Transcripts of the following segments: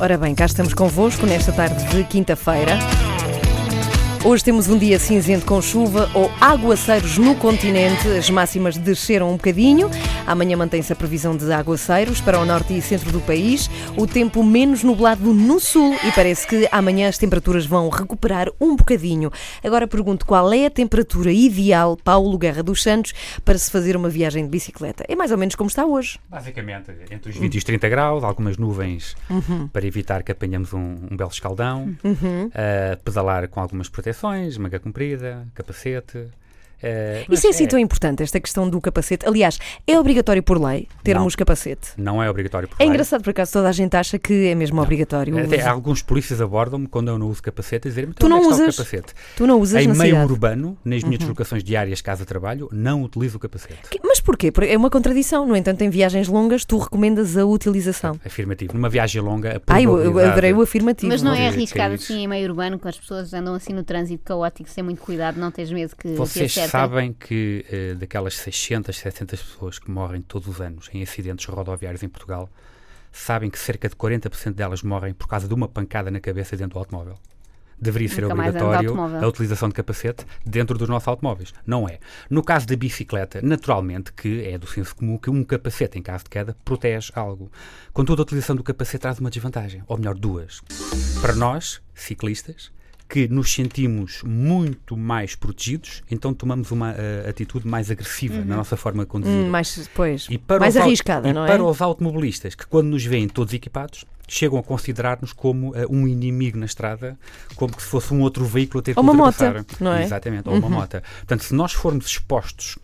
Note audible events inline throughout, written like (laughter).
Ora bem, cá estamos convosco nesta tarde de quinta-feira. Hoje temos um dia cinzento com chuva ou aguaceiros no continente. As máximas desceram um bocadinho. Amanhã mantém-se a previsão de aguaceiros para o norte e centro do país. O tempo menos nublado no sul e parece que amanhã as temperaturas vão recuperar um bocadinho. Agora pergunto qual é a temperatura ideal, Paulo Guerra dos Santos, para se fazer uma viagem de bicicleta? É mais ou menos como está hoje. Basicamente, entre os 20 e os 30 graus, algumas nuvens Uhum. para evitar que apanhamos um, um belo escaldão, uh, pedalar com algumas proteções, manga comprida, capacete. Uh, mas Isso é assim tão importante, esta questão do capacete. Aliás, é obrigatório por lei termos capacete. Não é obrigatório por É lei. engraçado, por acaso, toda a gente acha que é mesmo obrigatório. Até alguns polícias abordam-me quando eu não uso capacete a dizer-me Tu "Então, onde não é usas o capacete. Tu não usas Em na meio cidade. urbano, nas minhas deslocações diárias casa-trabalho, não utilizo o capacete. Que- Mas porquê? Porque É uma contradição. No entanto, em viagens longas, tu recomendas a utilização. Afirmativo. Numa viagem longa, a Ai, eu, eu adorei o afirmativo. Mas não é de arriscado assim em meio urbano, com as pessoas andam assim no trânsito caótico, sem muito cuidado, não tens medo que, que Acertem? sabem que eh, daquelas 600, 700 pessoas que morrem todos os anos em acidentes rodoviários em Portugal, sabem que cerca de 40% delas morrem por causa de uma pancada na cabeça dentro do automóvel. Deveria ser Nunca obrigatório a utilização de capacete dentro dos nossos automóveis. Não é. No caso da bicicleta, naturalmente que é do senso comum que um capacete em caso de queda protege algo. Contudo, a utilização do capacete traz uma desvantagem, ou melhor, duas. Para nós, ciclistas, que nos sentimos muito mais protegidos, então tomamos uma eh, atitude mais agressiva na nossa forma de conduzir. Hum, mais, pois, E para mais arriscada, e não é? para os automobilistas, que quando nos veem todos equipados, chegam a considerar-nos como eh, um inimigo na estrada, como se fosse um outro veículo a ter que Ou uma ultrapassar. mota, não é? Exatamente, ou uma moto. Portanto, se nós formos expostos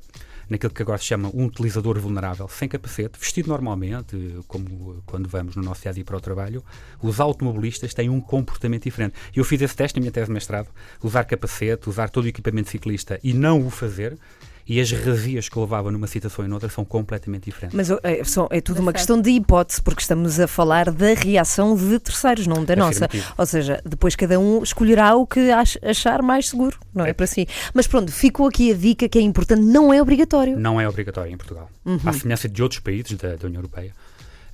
naquilo que agora se chama um utilizador vulnerável, sem capacete, vestido normalmente, como quando vamos no nosso dia a dia para o trabalho, os automobilistas têm um comportamento diferente. Eu fiz esse teste na minha tese de mestrado, usar capacete, usar todo o equipamento ciclista e não o fazer, e as razias que levava numa situação e noutra são completamente diferentes. Mas é, só- é tudo uma Certo. questão de hipótese, porque estamos a falar da reação de terceiros, não da nossa. Ou seja, depois cada um escolherá o que ach- achar mais seguro, não é, É. para si. Mas pronto, ficou aqui a dica que é importante, não é obrigatório. Não é obrigatório em Portugal. Uhum. À semelhança de outros países da, da União Europeia,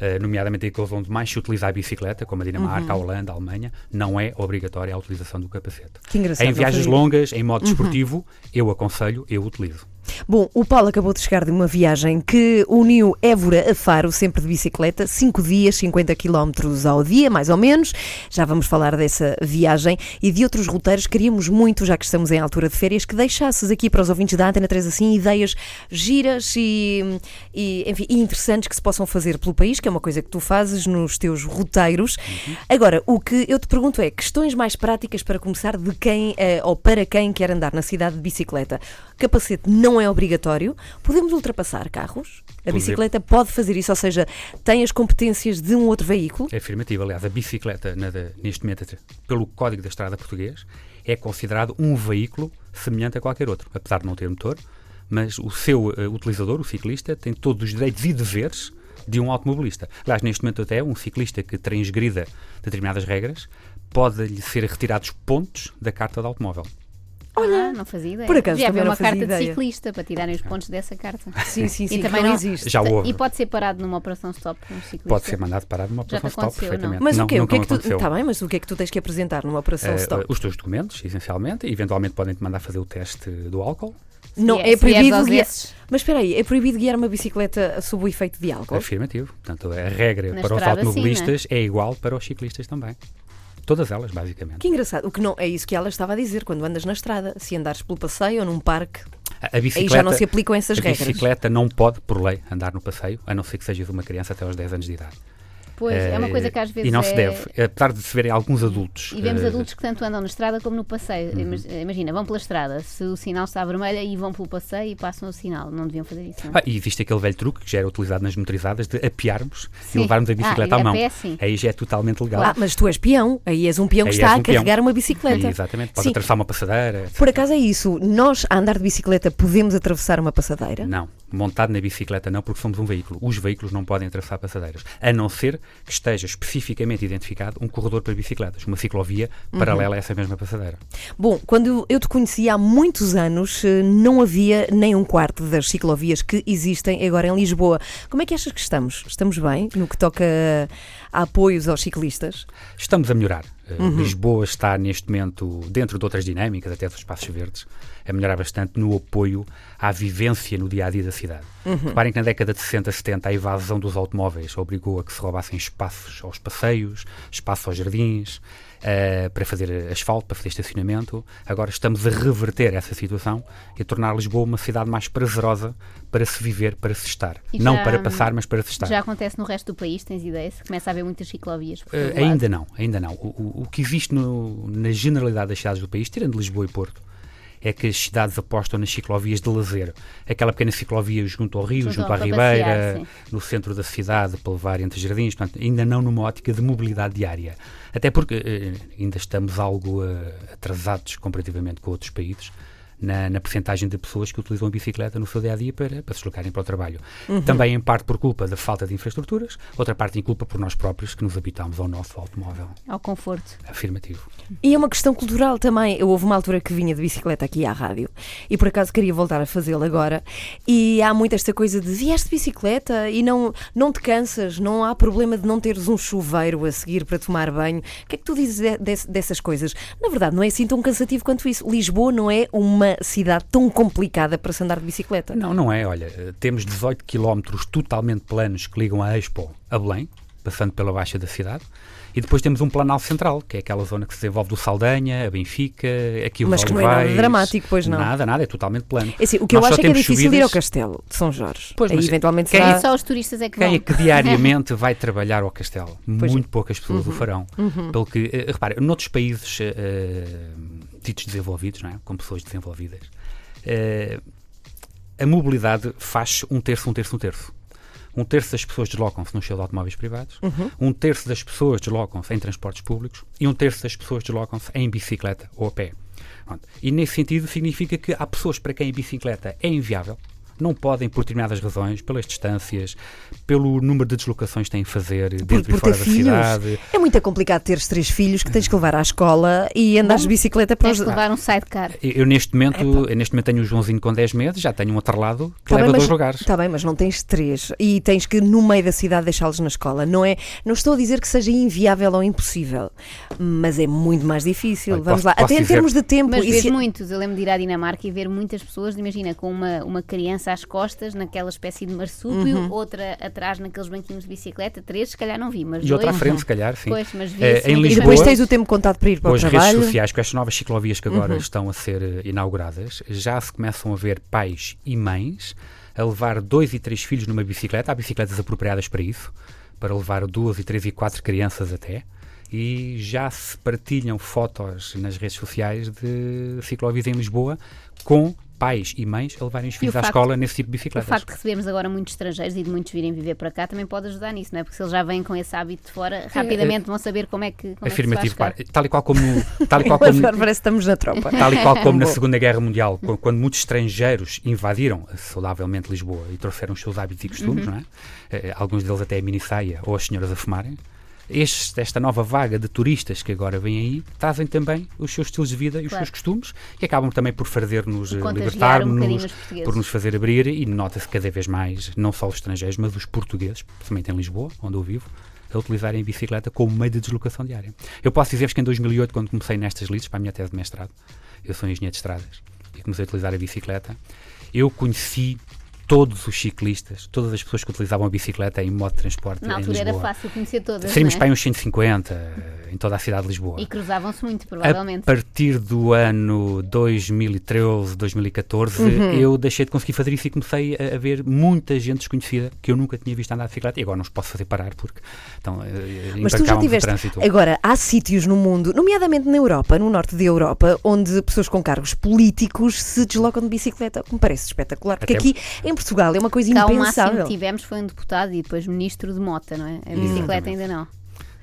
eh, nomeadamente aqueles onde mais se utiliza a bicicleta, como a Dinamarca, Uhum. a Holanda, a Alemanha, não é obrigatória a utilização do capacete. Que engraçado. Em viagens. Uhum. longas, em modo desportivo, eu aconselho, eu utilizo. Bom, o Paulo acabou de chegar de uma viagem que uniu Évora a Faro, sempre de bicicleta, 5 dias, 50 km ao dia, mais ou menos. Já vamos falar dessa viagem e de outros roteiros. Queríamos muito, já que estamos em altura de férias, que deixasses aqui para os ouvintes da Antena 3 assim ideias giras e, e, enfim, e interessantes que se possam fazer pelo país, que é uma coisa que tu fazes nos teus roteiros. Agora, o que eu te pergunto é questões mais práticas para começar de quem eh, ou para quem quer andar na cidade de bicicleta. Capacete não é obrigatório. Podemos ultrapassar carros? A bicicleta pode fazer isso, ou seja, tem as competências de um outro veículo? É afirmativo. Aliás, a bicicleta, neste momento, pelo Código da Estrada Português, é considerado um veículo semelhante a qualquer outro, apesar de não ter motor, mas o seu eh, utilizador, o ciclista, tem todos os direitos e deveres de um automobilista. Aliás, neste momento até, um ciclista que transgrida determinadas regras pode-lhe ser retirados pontos da carta de automóvel. Olha, não fazia ideia. Por acaso, havia não uma carta ideia. de ciclista para tirarem os pontos dessa carta. Sim, sim, sim. E também não, existe. Já houve. E pode ser parado numa operação stop um ciclista. Pode ser mandado parar numa te operação stop, não? perfeitamente. Mas não, o quê? O que é que tu... Tá bem, mas o que é que tu tens que apresentar numa operação Eh, stop? os teus documentos, essencialmente, e eventualmente podem-te mandar fazer o teste do álcool. Não, é vieres proibido guiar... Mas espera aí, é proibido guiar uma bicicleta sob o efeito de álcool? Afirmativo. Portanto, a regra Na para os estrada, sim, automobilistas é igual para os ciclistas também. Todas elas, basicamente. Que engraçado. O que não é isso que ela estava a dizer quando andas na estrada. Se andares pelo passeio ou num parque, A, a aí bicicleta, já não se aplicam essas a regras. bicicleta não pode, por lei, andar no passeio, a não ser que sejas uma criança até aos 10 anos de idade. Pois, é uma Eh, coisa que às vezes E não é... se deve. Apesar de se verem alguns adultos. E vemos eh, adultos que tanto andam na estrada como no passeio. Uhum. Imag- Imagina, vão pela estrada, se o sinal está vermelho e vão pelo passeio e passam o sinal. Não deviam fazer isso, não? Ah, e existe aquele velho truque que já era utilizado nas motorizadas de apiarmos Sim. e levarmos a Ah, bicicleta e à a mão. pé, sim. Aí já é totalmente legal. Ah, mas tu és peão. Aí és um peão que Aí está és a um peão. carregar uma bicicleta. Aí, exatamente. Pode Sim. atravessar uma passadeira. etc. Por acaso é isso. Nós, a andar de bicicleta, podemos atravessar uma passadeira? Não, Montado na bicicleta não, porque somos um veículo. Os veículos não podem atravessar passadeiras, a não ser que esteja especificamente identificado um corredor para bicicletas, uma ciclovia paralela a essa mesma passadeira. Bom, quando eu te conheci há muitos anos, eh, não havia nem um quarto das ciclovias que existem agora em Lisboa. Como é que achas que estamos? Estamos bem no que toca a apoios aos ciclistas? Estamos a melhorar. Eh, Lisboa está neste momento, dentro de outras dinâmicas, até dos espaços verdes, a melhorar bastante no apoio à vivência no dia a dia da cidade. Reparem que na década de 60, 70, a evasão dos automóveis obrigou a que se roubassem espaços aos passeios, espaço aos jardins, eh, para fazer asfalto, para fazer estacionamento. Agora estamos a reverter essa situação e a tornar Lisboa uma cidade mais prazerosa para se viver, para se estar. E Não já- para passar, mas para se estar. Já acontece no resto do país, tens ideia? Se começa a haver muitas ciclovias. lado. ainda não, ainda não. O, o- o que existe no- na generalidade das cidades do país, tirando Lisboa e Porto, é que as cidades apostam nas ciclovias de lazer. Aquela pequena ciclovia junto ao rio, Junto à ribeira, passear, no centro da cidade, para levar entre jardins, portanto, ainda não numa ótica de mobilidade diária. Até porque eh, ainda estamos algo eh, atrasados comparativamente com outros países. Na, na percentagem de pessoas que utilizam a bicicleta no seu dia a dia para, para se deslocarem para o trabalho. Também, em parte, por culpa da falta de infraestruturas, outra parte, em culpa por nós próprios que nos habitamos ao nosso automóvel. Ao conforto. Afirmativo. E é uma questão cultural também. Eu houve uma altura que vinha de bicicleta aqui à rádio e por acaso queria voltar a fazê-lo agora. E há muito esta coisa de vieste de bicicleta e não, não te cansas, não há problema de não teres um chuveiro a seguir para tomar banho. O que é que tu dizes de- desse- dessas coisas? Na verdade, não é assim tão cansativo quanto isso. Lisboa não é uma cidade tão complicada para se andar de bicicleta. Não, não é. Olha, eh, temos 18 quilómetros totalmente planos que ligam a Expo a Belém, passando pela baixa da cidade. E depois temos um planal central, que é aquela zona que se desenvolve do Saldanha, a Benfica, aqui os Mas que não é nada dramático, pois não. Nada, nada, é totalmente plano. É assim, o que eu Nós só acho é que é difícil ir ao subidas- castelo de São Jorge. Pois, Aí mas eventualmente quem é será... Só os turistas é que Quem vão. é que diariamente (laughs) vai trabalhar ao castelo? Pois é. Muito poucas pessoas o farão. Pelo que, eh, repara, noutros países eh, ditos desenvolvidos, não é? com pessoas desenvolvidas, eh, a mobilidade faz um terço, um terço, um terço. Um terço das pessoas deslocam-se nos seus automóveis privados, um terço das pessoas deslocam-se em transportes públicos e um terço das pessoas deslocam-se em bicicleta ou a pé. E nesse sentido significa que há pessoas para quem a bicicleta é inviável, não podem, por determinadas razões, pelas distâncias, pelo número de deslocações que têm a fazer dentro por e fora ter da filhos. cidade. É muito complicado teres três filhos que tens que levar à escola e andares de bicicleta para os. Tens levar um sidecar. Eu, eu neste momento, eu neste momento tenho o Joãozinho com 10 meses, já tenho um atrelado que Tá leva bem, dois mas, lugares. tá bem, mas não tens três e tens que no meio da cidade deixá-los na escola. Não é? Não estou a dizer que seja inviável ou impossível, mas é muito mais difícil. Olha, Vamos posso- lá, posso até em dizer- termos de tempo. Mas e vês se- muitos. Eu lembro de ir à Dinamarca e ver muitas pessoas, imagina, com uma, uma criança às costas, naquela espécie de marsúpio, Uhum. outra atrás naqueles banquinhos de bicicleta, três, se calhar não vi, mas E outra à dois, frente, se calhar, sim. Pois, mas vi assim em E Lisboa- depois coisas. tens o tempo contado para ir para Com o as trabalho. redes sociais, com estas novas ciclovias que agora Uhum. estão a ser eh, inauguradas, já se começam a ver pais e mães a levar dois e três filhos numa bicicleta. Há bicicletas apropriadas para isso, para levar duas e três e quatro crianças até. E já se partilham fotos nas redes sociais de ciclovias em Lisboa com pais e mães a levarem os filhos à facto- escola nesse tipo de O bicicletas. facto de recebermos agora muitos estrangeiros e de muitos virem viver para cá também pode ajudar nisso, não é? Porque se eles já vêm com esse hábito de fora, rapidamente vão saber como é que. Como Afirmativo, é que tal e qual como, (laughs) tal e qual Agora como, parece que estamos na tropa. (laughs) Tal e qual como na. Segunda Guerra Mundial, qu- quando muitos estrangeiros invadiram saudavelmente Lisboa e trouxeram os seus hábitos e costumes, não é? Eh, alguns deles até a minissaia ou as senhoras a fumarem. Este- esta nova vaga de turistas que agora vêm aí trazem também os seus estilos de vida e os Claro. seus costumes e acabam também por fazer-nos eh, um libertar-nos, portugueses. por nos fazer abrir e nota-se cada vez mais, não só os estrangeiros, mas os portugueses, principalmente em Lisboa, onde eu vivo, a utilizarem a bicicleta como meio de deslocação diária. Eu posso dizer-vos que em 2008, quando comecei nestas lides para a minha tese de mestrado, eu sou engenheiro de estradas e comecei a utilizar a bicicleta, eu conheci todos os ciclistas, todas as pessoas que utilizavam a bicicleta em modo de transporte Na em altura Lisboa. era fácil conhecer todas. Seríamos para é? aí uns 150 eh, em toda a cidade de Lisboa. E cruzavam-se muito, A provavelmente. partir do ano 2013, 2014, Uhum. eu deixei de conseguir fazer isso e comecei a, a ver muita gente desconhecida que eu nunca tinha visto andar de bicicleta e agora não os posso fazer parar porque então, Mas tu já tiveste. trânsito. Agora, há sítios no mundo, nomeadamente na Europa, no norte da Europa, onde pessoas com cargos políticos se deslocam de bicicleta, que me parece espetacular. Porque Até- aqui em Portugal é uma coisa Cá o máximo impensável. que tivemos foi um deputado e depois ministro de mota, não é? A bicicleta ainda não.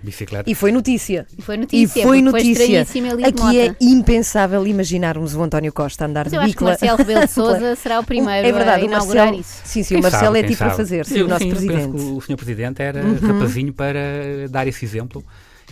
bicicleta. E foi notícia. E foi notícia. E foi notícia. Aqui é impensável imaginarmos o António Costa andar Mas de eu acho que bicla. Marcelo Rebelo de (laughs) Sousa será o primeiro é verdade, a o inaugurar Marcelo, isso. Sim, sim, Quem o Marcelo sabe, é tipo a sabe? fazer, sim, o nosso sim, eu penso presidente. que o Sr. Presidente era Uhum. rapazinho para dar esse exemplo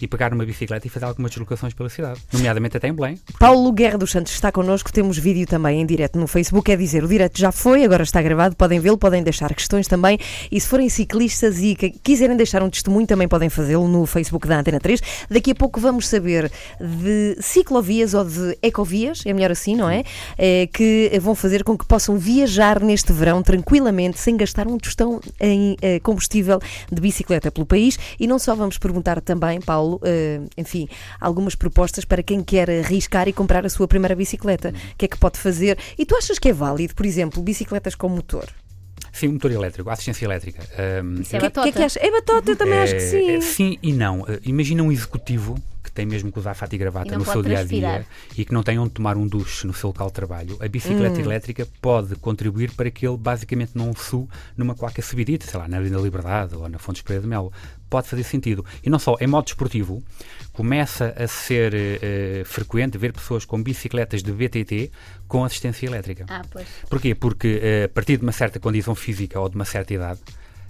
e pegar uma bicicleta e fazer algumas deslocações pela cidade, nomeadamente até em Belém. Paulo Guerra dos Santos está connosco, temos vídeo também em direto no Facebook, é dizer, o direto já foi, agora está gravado, podem vê-lo, podem deixar questões também, e se forem ciclistas e quiserem deixar um testemunho, também podem fazê-lo no Facebook da Antena 3. Daqui a pouco vamos saber de ciclovias ou de ecovias, é melhor assim, não é? Eh, que vão fazer com que possam viajar neste verão tranquilamente, sem gastar um tostão em eh, combustível de bicicleta pelo país, e não só vamos perguntar também, Paulo, eh, enfim, algumas propostas para quem quer arriscar e comprar a sua primeira bicicleta. O que é que pode fazer? E tu achas que é válido, por exemplo, bicicletas com motor? Sim, um motor elétrico, assistência elétrica. Isso é O que, batota. que é que achas? É batota, eu também acho que É, sim. é, sim e não. Uh, imagina um executivo que tem mesmo que usar fato e gravata E no seu dia a dia e que não tem onde tomar um duche no seu local de trabalho. A bicicleta Hum. elétrica pode contribuir para que ele basicamente não sue numa qualquer subidita, sei lá, na Avenida Liberdade ou na Fonte Espreia de Melo. Pode fazer sentido. E não só, em modo desportivo, começa a ser eh, frequente ver pessoas com bicicletas de BTT com assistência elétrica. Ah, pois. Porquê? Porque eh, a partir de uma certa condição física ou de uma certa idade,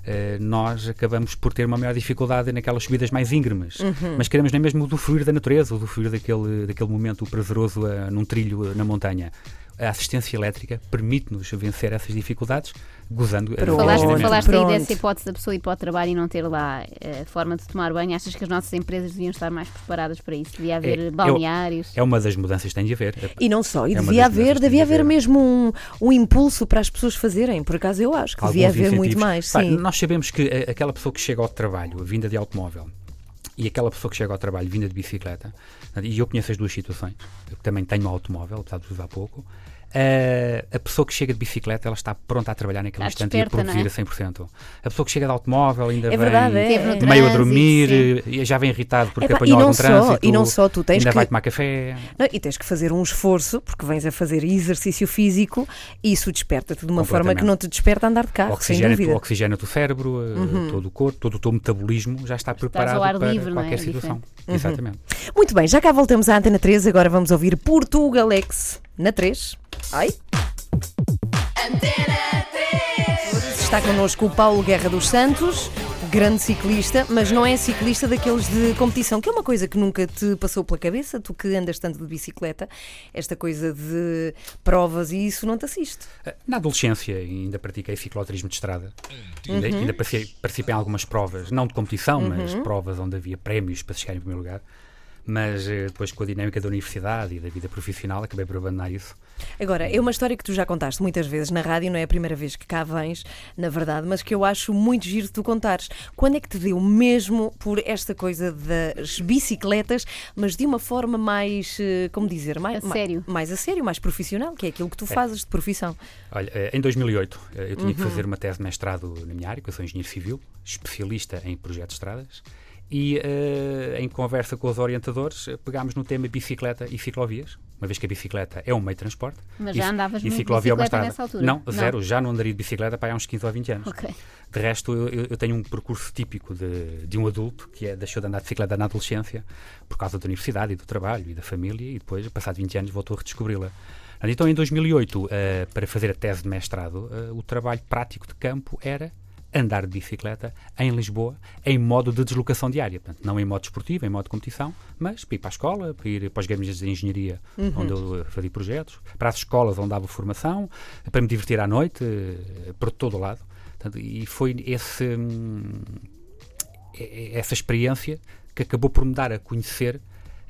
eh, nós acabamos por ter uma maior dificuldade naquelas subidas mais íngremes. Mas queremos nem mesmo usufruir da natureza, usufruir daquele, daquele momento prazeroso num trilho na montanha. A assistência elétrica permite-nos vencer essas dificuldades, gozando eh, Pronto. Falaste, falaste aí dessa hipótese da pessoa ir para o trabalho e não ter lá a forma de tomar banho. Achas que as nossas empresas deviam estar mais preparadas para isso? Devia haver eu- balneários? É uma das mudanças que tem de haver. E não só, e É devia haver, devia de haver haver. mesmo um, um impulso para as pessoas fazerem. Por acaso eu acho que devia alguns haver muito mais. Pá, Sim. Nós sabemos que eh, aquela pessoa que chega ao trabalho, vinda de automóvel, e aquela pessoa que chega ao trabalho, vinda de bicicleta, e eu conheço as duas situações, eu também tenho um automóvel, apesar de usar pouco, eh, a pessoa que chega de bicicleta, ela está pronta a trabalhar naquele Está instante e a desperta, não produzir a 100%. A pessoa que chega de automóvel ainda É vem verdade, é. No é. trânsito, meio a dormir, sim. já vem irritado porque Epá, apanhou algum só- trânsito, e não só, tu tens ainda que- vai tomar café. Não, e tens que fazer um esforço, porque vens a fazer exercício físico e isso desperta-te de uma forma que não te desperta a andar de carro, sem oxigena, dúvida. Uhum. oxigena o teu cérebro, eh, todo o corpo, todo o teu metabolismo já está preparado para livre, não é? qualquer É situação. Uhum. Exatamente. Muito bem, já cá voltamos à Antena 3, agora vamos ouvir Portugalex na 3. Ai. Está connosco o Paulo Guerra dos Santos, grande ciclista, mas não é ciclista daqueles de competição, que é uma coisa que nunca te passou pela cabeça, tu que andas tanto de bicicleta, esta coisa de provas e isso não te assiste. Eh, Na adolescência ainda pratiquei cicloturismo de estrada. Uhum. Ainda, ainda participei, participei em algumas provas, não de competição, mas provas onde havia prémios para chegar em primeiro lugar. Mas eh, depois com a dinâmica da universidade e da vida profissional acabei por abandonar isso. Agora, é uma história que tu já contaste muitas vezes na rádio, não é a primeira vez que cá vens, na verdade, mas que eu acho muito giro de tu contares. Quando é que te deu mesmo por esta coisa das bicicletas, mas de uma forma mais, eh, como dizer, mais A sério. ma- mais a sério, mais profissional, que é aquilo que tu fazes de profissão. Olha, eh, em 2008 eh, eu tinha Uhum. que fazer uma tese de mestrado na minha área, que eu sou engenheiro civil, especialista em projetos de estradas, e eh, em conversa com os orientadores eh, pegámos no tema bicicleta e ciclovias, uma vez que a bicicleta é um meio de transporte. Mas e, já andavas e de ciclovia é uma bicicleta estrada. nessa altura? Não, Não. zero, já não andaria de bicicleta para há uns 15 ou 20 anos. Ok. De resto, eu, eu- tenho um percurso típico de, de um adulto que é, deixou de andar de bicicleta na adolescência por causa da universidade e do trabalho e da família e depois, passado 20 anos, voltou a redescobri-la. Então, em 2008, eh, para fazer a tese de mestrado, eh, o trabalho prático de campo era andar de bicicleta em Lisboa em modo de deslocação diária. Portanto, não em modo esportivo, em modo de competição, mas para ir para a escola, para ir para os gabinetes de engenharia onde eu eh, fazia projetos, para as escolas onde dava formação, para me divertir à noite, eh, por todo o lado. Portanto, e foi esse, hum, essa experiência que acabou por me dar a conhecer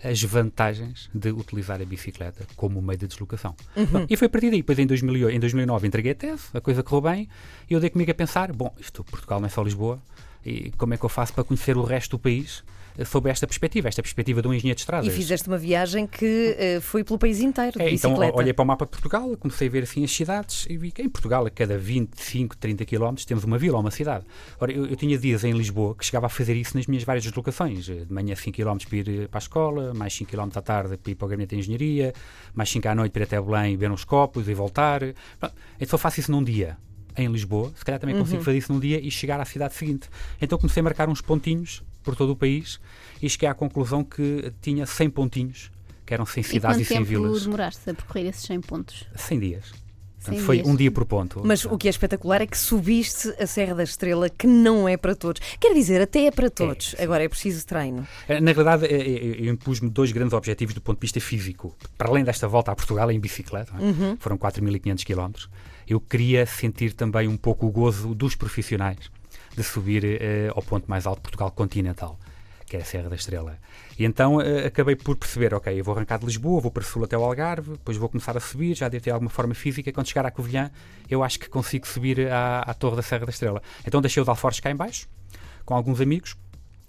as vantagens de utilizar a bicicleta como meio de deslocação. Bom, E foi a partir daí, depois em, 2008, em 2009 entreguei a tese, a coisa correu bem, e eu dei comigo a pensar, bom, isto Portugal não é só Lisboa, e como é que eu faço para conhecer o resto do país eh, sob esta perspectiva, esta perspectiva de um engenheiro de estradas. E fizeste uma viagem que eh, foi pelo país inteiro, É, então olhei para o mapa de Portugal, comecei a ver assim as cidades e vi que em Portugal, a cada 25, 30 km, temos uma vila ou uma cidade. Ora, eu, eu tinha dias em Lisboa que chegava a fazer isso nas minhas várias deslocações. De manhã 5 km para ir eh, para a escola, mais 5 km à tarde para ir para o gabinete de engenharia, mais 5 à noite para ir até Belém e ver uns copos e voltar. Pronto, Então faço isso num dia em Lisboa, se calhar também consigo fazer isso num dia e chegar à cidade seguinte. Então comecei a marcar uns pontinhos por todo o país e cheguei à conclusão que tinha 100 pontinhos, que eram 100 E cidades quanto e 100 tempo vilas. demoraste a percorrer esses 100 pontos? 100 dias. Portanto, 100 foi dias. um dia por ponto. Mas o que é espetacular é que subiste a Serra da Estrela, que não é para todos. Quer dizer, até é para todos. Agora é preciso treino. Eh, Na verdade, eh, eh, eu impus-me dois grandes objetivos do ponto de vista físico. Para além desta volta a Portugal em bicicleta, é? Uhum. foram 4.500 km, eu queria sentir também um pouco o gozo dos profissionais de subir eh, ao ponto mais alto de Portugal continental, que é a Serra da Estrela. E então eh, acabei por perceber, ok, eu vou arrancar de Lisboa, vou para Sul até o Algarve, depois vou começar a subir, já devo ter alguma forma física, quando chegar à Covilhã, eu acho que consigo subir à, à Torre da Serra da Estrela. Então deixei os alforjes cá em baixo, com alguns amigos,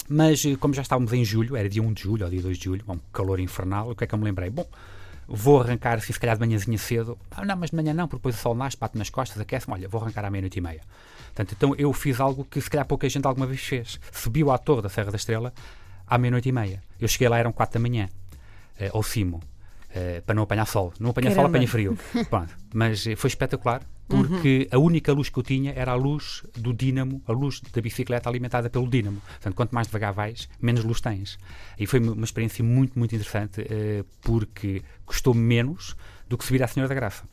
mas eh, como já estávamos em julho, era dia 1 de julho ou dia 2 de julho, um calor infernal, o que é que eu me lembrei? Bom, vou arrancar assim, se calhar de manhãzinha cedo. Ah, não, mas de manhã não, porque depois o sol nasce, bate nas costas, aquece-me. Olha, vou arrancar à meia-noite e meia. Portanto, então eu fiz algo que se calhar pouca gente alguma vez fez. Subiu à torre da Serra da Estrela à meia-noite e meia. Eu cheguei lá, eram 4 da manhã, eh, ao cimo, eh, para não apanhar sol. Não apanhar sol, apanha frio. (laughs) Pronto. Mas eh, foi espetacular, porque a única luz que eu tinha era a luz do dínamo, a luz da bicicleta alimentada pelo dínamo. Portanto, quanto mais devagar vais, menos luz tens. E foi uma experiência muito, muito interessante, eh, porque custou menos do que subir à Senhora da Graça.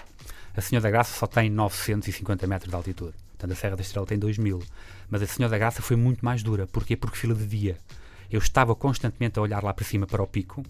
A Senhora da Graça só tem 950 metros de altitude. Portanto, a Serra da Estrela tem 2000. Mas a Senhora da Graça foi muito mais dura. Porquê? Porque fila de dia. Eu estava constantemente a olhar lá para cima para o pico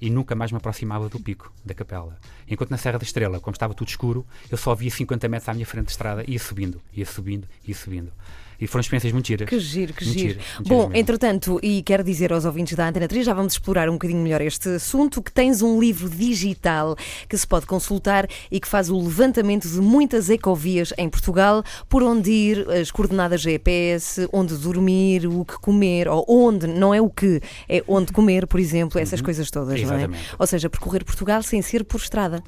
e nunca mais me aproximava do pico da capela. Enquanto na Serra da Estrela, como estava tudo escuro, eu só via 50 metros à minha frente de estrada ia subindo, ia subindo, ia subindo. E foram experiências muito giras. Que giro, que Muito giro. muito Bom, entretanto, e quero dizer aos ouvintes da Antena 3, já vamos explorar um bocadinho melhor este assunto, que tens um livro digital que se pode consultar e que faz o levantamento de muitas ecovias em Portugal, por onde ir, as coordenadas GPS, onde dormir, o que comer, ou onde, não é o que, é onde comer, por exemplo, essas coisas todas, não é? Uhum. Exatamente. Ou seja, percorrer Portugal sem ser por estrada.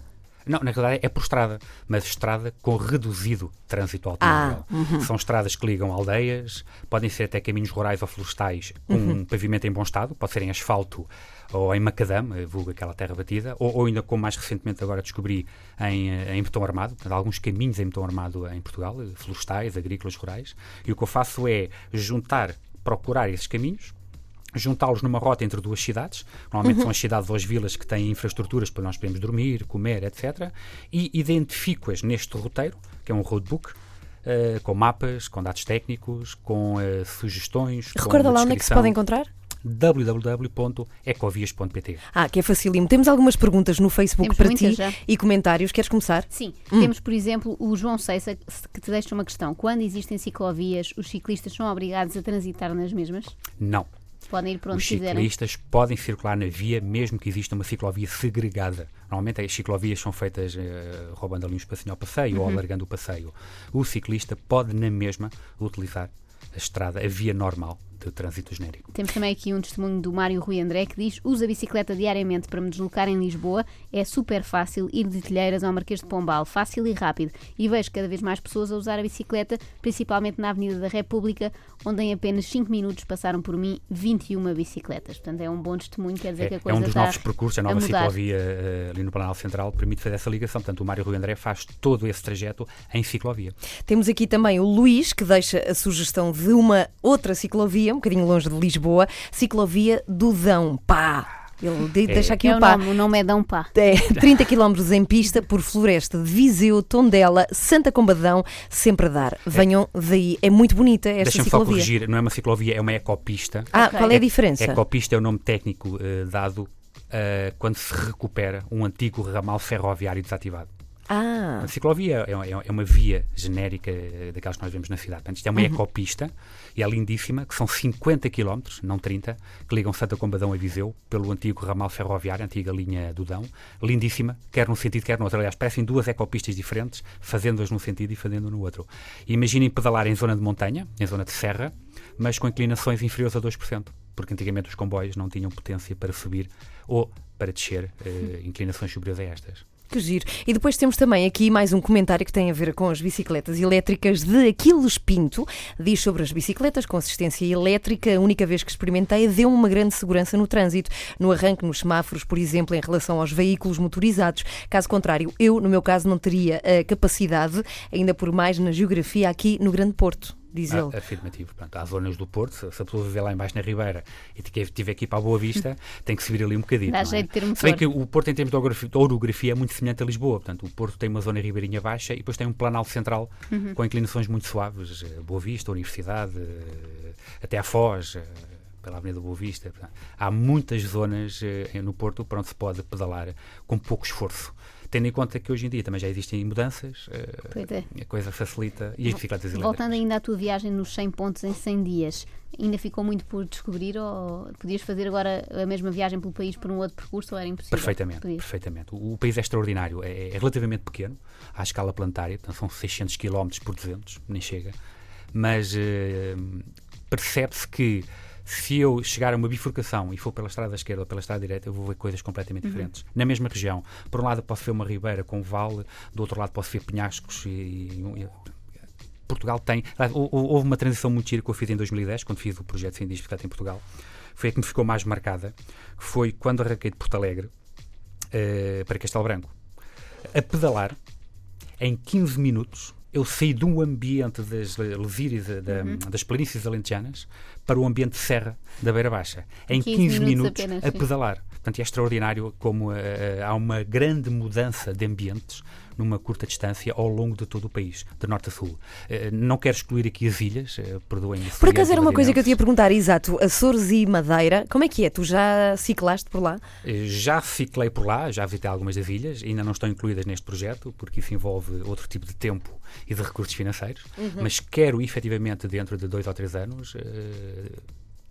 Não, na realidade é por estrada, mas estrada com reduzido trânsito automóvel. São estradas que ligam aldeias, podem ser até caminhos rurais ou florestais. Com um pavimento em bom estado, pode ser em asfalto ou em macadame, eh, vulgo aquela terra batida, ou, ou ainda como mais recentemente agora descobri em, eh, em betão armado, portanto, alguns caminhos em betão armado em Portugal, eh, florestais, agrícolas, rurais, e o que eu faço é juntar, procurar esses caminhos, juntá-los numa rota entre duas cidades, normalmente são as cidades ou as vilas que têm infraestruturas para nós podermos dormir, comer, etc. E identifico-as neste roteiro, que é um roadbook, eh, com mapas, com dados técnicos, com eh, sugestões. Recorda lá onde é que se pode encontrar? www.ecovias.pt Ah, que é facílimo. Temos algumas perguntas no Facebook Temos para ti já. e comentários. Queres começar? Sim, Hum. temos, por exemplo, o João Seissa que te deixa uma questão. Quando existem ciclovias, os ciclistas são obrigados a transitar nas mesmas? Não. Podem ir para onde Os quiserem? ciclistas podem circular na via, mesmo que exista uma ciclovia segregada. Normalmente as ciclovias são feitas eh, roubando ali um espacinho ao passeio Uhum. ou alargando o passeio. O ciclista pode, na mesma, utilizar a estrada, a via normal de trânsito genérico. Temos também aqui um testemunho do Mário Rui André que diz: uso a bicicleta diariamente para me deslocar em Lisboa. É super fácil ir de Telheiras ao Marquês de Pombal, fácil e rápido. E vejo cada vez mais pessoas a usar a bicicleta, principalmente na Avenida da República, onde em apenas 5 minutos passaram por mim 21 bicicletas. Portanto, é um bom testemunho, quer dizer É, que a é coisa um dos novos percursos, a a nova mudar. ciclovia eh, ali no Planalto Central permite fazer essa ligação. Portanto, o Mário Rui André faz todo esse trajeto em ciclovia. Temos aqui também o Luís, que deixa a sugestão de uma outra ciclovia, um bocadinho longe de Lisboa, ciclovia do Dão. Pá! Ele de- deixa aqui É o pá. nome, o nome é Dão Pá. É, (laughs) 30 km em pista por Floresta de Viseu, Tondela, Santa Combadão, sempre a dar. Venham daí. É muito bonita esta Deixa-me só ciclovia. corrigir, não é uma ciclovia, é uma ecopista. Ah, Ok. qual é a diferença? Ecopista é o nome técnico eh, dado eh, quando se recupera um antigo ramal ferroviário desativado. Ah, A ciclovia é, é- é uma via genérica eh, daquelas que nós vemos na cidade. Portanto, isto é uma ecopista e é lindíssima, que são 50 km, não 30, que ligam Santa Combadão a Viseu pelo antigo ramal ferroviário, a antiga linha do Dão. Lindíssima, quer num sentido, quer no outro. Aliás, parecem duas ecopistas diferentes, fazendo-as num sentido e fazendo no outro. Imaginem pedalar em zona de montanha, em zona de serra, mas com inclinações inferiores a 2%, porque antigamente os comboios não tinham potência para subir ou para descer eh, inclinações superiores a estas. Que giro. E depois temos também aqui mais um comentário que tem a ver com as bicicletas elétricas de Aquiles Pinto. Diz sobre as bicicletas com assistência elétrica. A única vez que experimentei deu uma grande segurança no trânsito, no arranque, nos semáforos, por exemplo, em relação aos veículos motorizados. Caso contrário, eu, no meu caso, não teria a capacidade, ainda por mais na geografia aqui no Grande Porto. Diz Ah, ele. afirmativo. Portanto, há zonas do Porto, se a pessoa viver lá embaixo na Ribeira e tiver que ir para a Boa Vista, (laughs) tem que subir ali um bocadinho. Dá é? jeito de ter Se bem que o Porto, em termos de orografia, de orografia, é muito semelhante a Lisboa. Portanto, o Porto tem uma zona ribeirinha baixa e depois tem um planalto central Uhum. com inclinações muito suaves. eh, Boa Vista, Universidade, eh, até a Foz, eh, pela Avenida Boa Vista. Portanto, há muitas zonas eh, no Porto para onde se pode pedalar com pouco esforço. Tendo em conta que hoje em dia também já existem mudanças, eh, é. a coisa facilita. E as bicicletas elétricas. Voltando ainda à tua viagem nos 100 pontos em 100 dias, ainda ficou muito por descobrir ou podias fazer agora a mesma viagem pelo país por um outro percurso ou era impossível? Perfeitamente, perfeitamente. O, o país é extraordinário, é, é relativamente pequeno, à escala planetária, portanto são 600 km por 200, nem chega, mas eh, percebe-se que se eu chegar a uma bifurcação e for pela estrada esquerda ou pela estrada direita, eu vou ver coisas completamente diferentes. Na mesma região. Por um lado posso ver uma ribeira com um vale, do outro lado posso ver penhascos e- e- e Portugal tem. Houve uma transição muito gira que eu fiz em 2010, quando fiz o projeto Sem Bicicleta em Portugal. Foi a que me ficou mais marcada. Foi quando arranquei de Porto Alegre eh, para Castelo Branco. A pedalar, em 15 minutos, eu saí de um ambiente das lesírias, da- das planícies alentejanas, para o ambiente de serra da Beira Baixa. Em 15 15, minutos minutos, apenas, a pedalar. Portanto, é extraordinário como eh, há uma grande mudança de ambientes numa curta distância ao longo de todo o país, de norte a sul. Eh, não quero excluir aqui as ilhas, perdoem-me. Por acaso era uma coisa que eu te ia perguntar, exato, Açores e Madeira, como é que é? Tu já ciclaste por lá? Já ciclei por lá, já visitei algumas das ilhas, ainda não estão incluídas neste projeto, porque isso envolve outro tipo de tempo e de recursos financeiros, mas quero efetivamente, dentro de dois ou três anos, eh,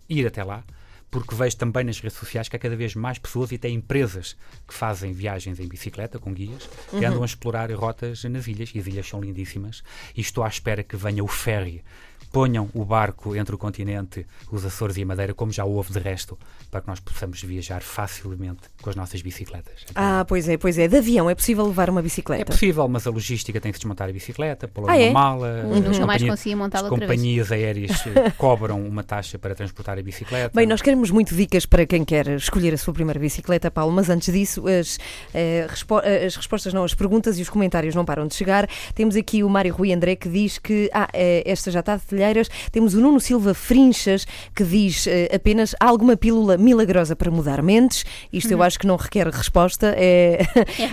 ir até lá, porque vejo também nas redes sociais que há cada vez mais pessoas e até empresas que fazem viagens em bicicleta com guias que andam a explorar rotas nas ilhas, e as ilhas são lindíssimas, e estou à espera que venha o ferry ponham o barco entre o continente, os Açores e a Madeira, como já houve de resto, para que nós possamos viajar facilmente com as nossas bicicletas. Ah, pois é, pois é. De avião é possível levar uma É bicicleta? possível, mas a logística tem que se desmontar a bicicleta, pô-la Ah, numa é? mala. As nunca mais conseguia montá-la As outra vez. companhias aéreas eh, (laughs) cobram uma taxa para transportar a bicicleta. Bem, nós queremos muito dicas para quem quer escolher a sua primeira bicicleta, Paulo, mas antes disso, as, eh, respo- eh, as respostas não, as perguntas e os comentários não param de chegar. Temos aqui o Mário Rui André que diz que ah, eh, esta já está Temos o Nuno Silva Frinchas que diz eh, apenas há alguma pílula milagrosa para mudar mentes. Isto eu acho que não requer resposta. É,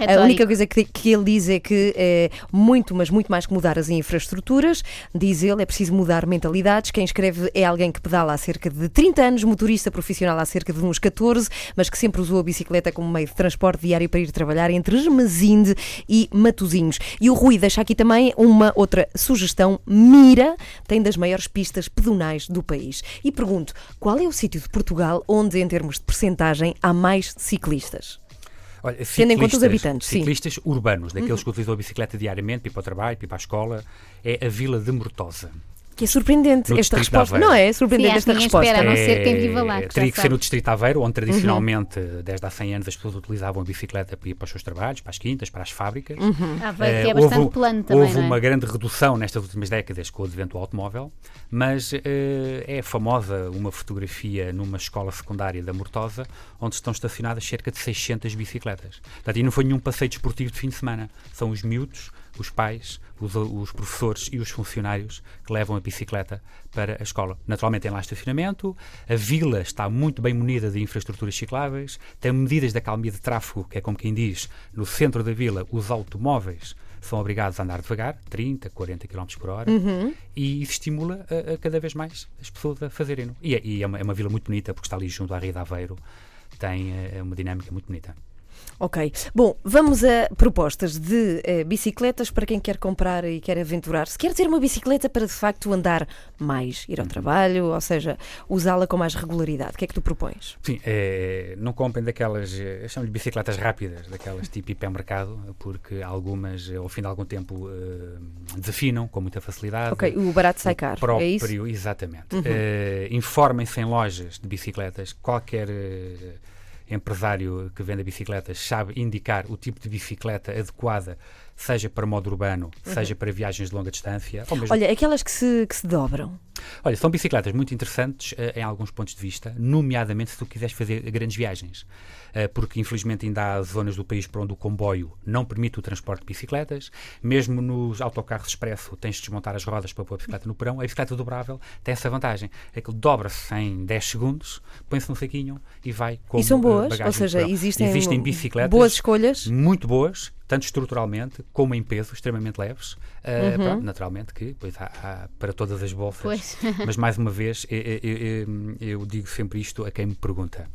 É (laughs) a única coisa que, que ele diz é que é muito, mas muito mais que mudar as infraestruturas. Diz ele, é preciso mudar mentalidades. Quem escreve é alguém que pedala há cerca de 30 anos, motorista profissional há cerca de uns 14, mas que sempre usou a bicicleta como meio de transporte diário para ir trabalhar entre Esmazinde e Matozinhos. E o Rui deixa aqui também uma outra sugestão. Mira tem das maiores pistas pedonais do país. E pergunto, qual é o sítio de Portugal onde, em termos de percentagem, há mais ciclistas? Olha, Tendo em conta os ciclistas- habitantes, sim. Uhum. Ciclistas urbanos, daqueles que utilizam a bicicleta diariamente, para ir para o trabalho, para ir para a escola, é a Vila de Mortosa. Que é surpreendente No esta resposta. Aveiro. Não é? Sim, Surpreendente que esta resposta. espera, a não ser quem viva lá, que teria que ser no Distrito Aveiro, onde tradicionalmente, Uhum. desde há 100 anos, as pessoas utilizavam a bicicleta para ir para os seus trabalhos, para as quintas, para as fábricas. Ah, vai, que Eh, é bastante houve, plano também, houve não é? uma grande redução nestas últimas décadas com o advento do automóvel, mas eh, é famosa uma fotografia numa escola secundária da Mortosa, onde estão estacionadas cerca de 600 bicicletas. Portanto, e não foi nenhum passeio desportivo de fim de semana. São os miúdos, os pais, os, os professores e os funcionários que levam a bicicleta para a escola. Naturalmente tem lá estacionamento, a vila está muito bem munida de infraestruturas cicláveis, tem medidas da calmia de tráfego, que é como quem diz, no centro da vila os automóveis são obrigados a andar devagar, 30, 40 km por hora, e isso estimula a, a cada vez mais as pessoas a fazerem-no. E, é- e é, uma, é uma vila muito bonita, porque está ali junto à Ria de Aveiro, tem eh, uma dinâmica muito bonita. Ok. Bom, vamos a propostas de eh, bicicletas para quem quer comprar e quer aventurar-se. Quer ter uma bicicleta para de facto andar mais, ir ao Uhum. trabalho, ou seja, usá-la com mais regularidade. O que é que tu propões? Sim, eh, não comprem daquelas, eh, eu chamo-lhe bicicletas rápidas, daquelas tipo hipermercado, porque algumas, eh, ao fim de algum tempo, eh, desafinam com muita facilidade. Ok, o barato sai caro, próprio, é isso? Exatamente. Eh, Informem-se em lojas de bicicletas. Qualquer eh, empresário que venda bicicletas sabe indicar o tipo de bicicleta adequada seja para modo urbano, seja para viagens de longa distância. Mesmo... Olha, aquelas que se, que se dobram. Olha, são bicicletas muito interessantes eh, em alguns pontos de vista, nomeadamente se tu quiseres fazer grandes viagens. Eh, porque infelizmente ainda há zonas do país para onde o comboio não permite o transporte de bicicletas. Mesmo nos autocarros expresso tens de desmontar as rodas para pôr a bicicleta no perão. A bicicleta dobrável tem essa vantagem. É que dobra-se em 10 segundos, põe-se no saquinho e vai com E são boas, ou seja, existem, existem bicicletas boas escolhas. muito boas, tanto estruturalmente como em peso, extremamente leves. Uh, Uhum. pronto, naturalmente que pois há, há para todas as bolsas. Pois. Mas mais uma vez, eu, eu- eu- eu digo sempre isto a quem me pergunta.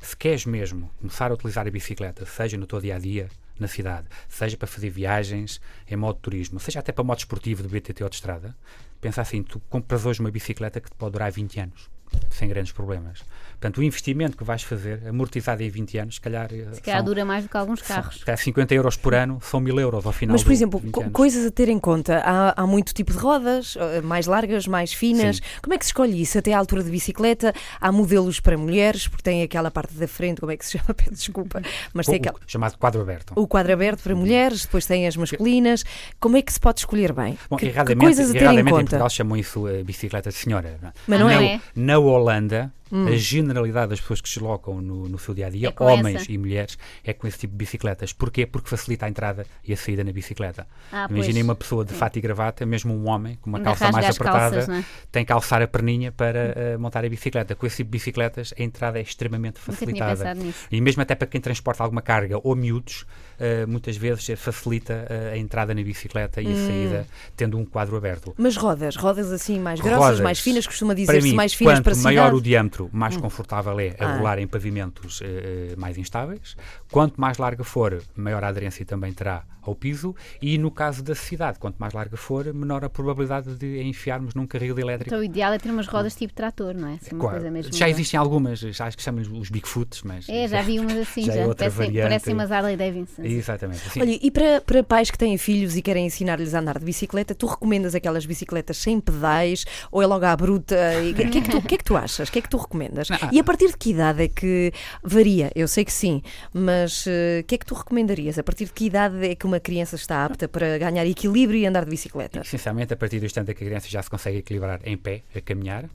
Se queres mesmo começar a utilizar a bicicleta, seja no teu dia a dia, na cidade, seja para fazer viagens em modo turismo, seja até para modo esportivo de BTT ou de estrada, pensa assim: tu compras hoje uma bicicleta que te pode durar 20 anos, sem grandes problemas. Portanto, o investimento que vais fazer, amortizado em 20 anos, se calhar. eh, Se calhar são- dura mais do que alguns são carros. até 50 euros por ano, são 1000 euros ao final Mas, por do- exemplo, 20 co- anos. coisas a ter em conta. Há, há muito tipo de rodas, eh, mais largas, mais finas. Sim. Como é que se escolhe isso? Até à altura de bicicleta, há modelos para mulheres, porque tem aquela parte da frente, como é que se chama? (laughs) Peço desculpa. Mas O- tem aquela. chamado quadro aberto. O quadro aberto para mulheres, depois tem as masculinas. Como é que se pode escolher bem? Bom, que, que erradamente, coisas a ter em erradamente em conta? Portugal chamam isso a bicicleta de senhora. não é? Mas não não é? na Holanda, a generalidade das pessoas que se deslocam no, no seu dia a dia, É homens essa. e mulheres, é com esse tipo de bicicletas. Porquê? Porque facilita a entrada e a saída na bicicleta. Ah. Imaginem uma pessoa de fato e gravata, mesmo um homem com uma calça mais apertada, calças, é? tem que alçar a perninha para eh, montar a bicicleta. Com esse tipo de bicicletas, a entrada é extremamente facilitada. E mesmo até para quem transporta alguma carga ou miúdos, eh, muitas vezes eh, facilita eh, a entrada na bicicleta e a Hum. saída, tendo um quadro aberto. Mas rodas, rodas assim mais grossas, Rodas. mais finas, costuma Para dizer-se mais finas quanto para maior cidade. o diâmetro, mais confortável é a Ah. rolar em pavimentos eh, eh, mais instáveis. Quanto mais larga for, maior aderência também terá ao piso. E no caso da cidade, quanto mais larga for, menor a probabilidade de a enfiarmos num carril elétrico. Então o ideal é ter umas rodas tipo trator, não é? Assim, uma Claro, coisa mesmo. já existem algumas, já acho que chamam os Bigfoots, mas. É, já vi umas assim, Já já. é outra Parecem, umas Harley Davidson. Exatamente. assim. Olha, e para, para pais que têm filhos e querem ensinar-lhes a andar de bicicleta, tu recomendas aquelas bicicletas sem pedais ou é logo à bruta? O que, que é que tu, que é que tu achas? O que é que tu recomendas? Não. E a partir de que idade é que varia? Eu sei que sim, mas eh, o que é que tu recomendarias? A partir de que idade é que uma criança está apta para ganhar equilíbrio e andar de bicicleta? Essencialmente, a partir do instante em que a criança já se consegue equilibrar em pé, a caminhar,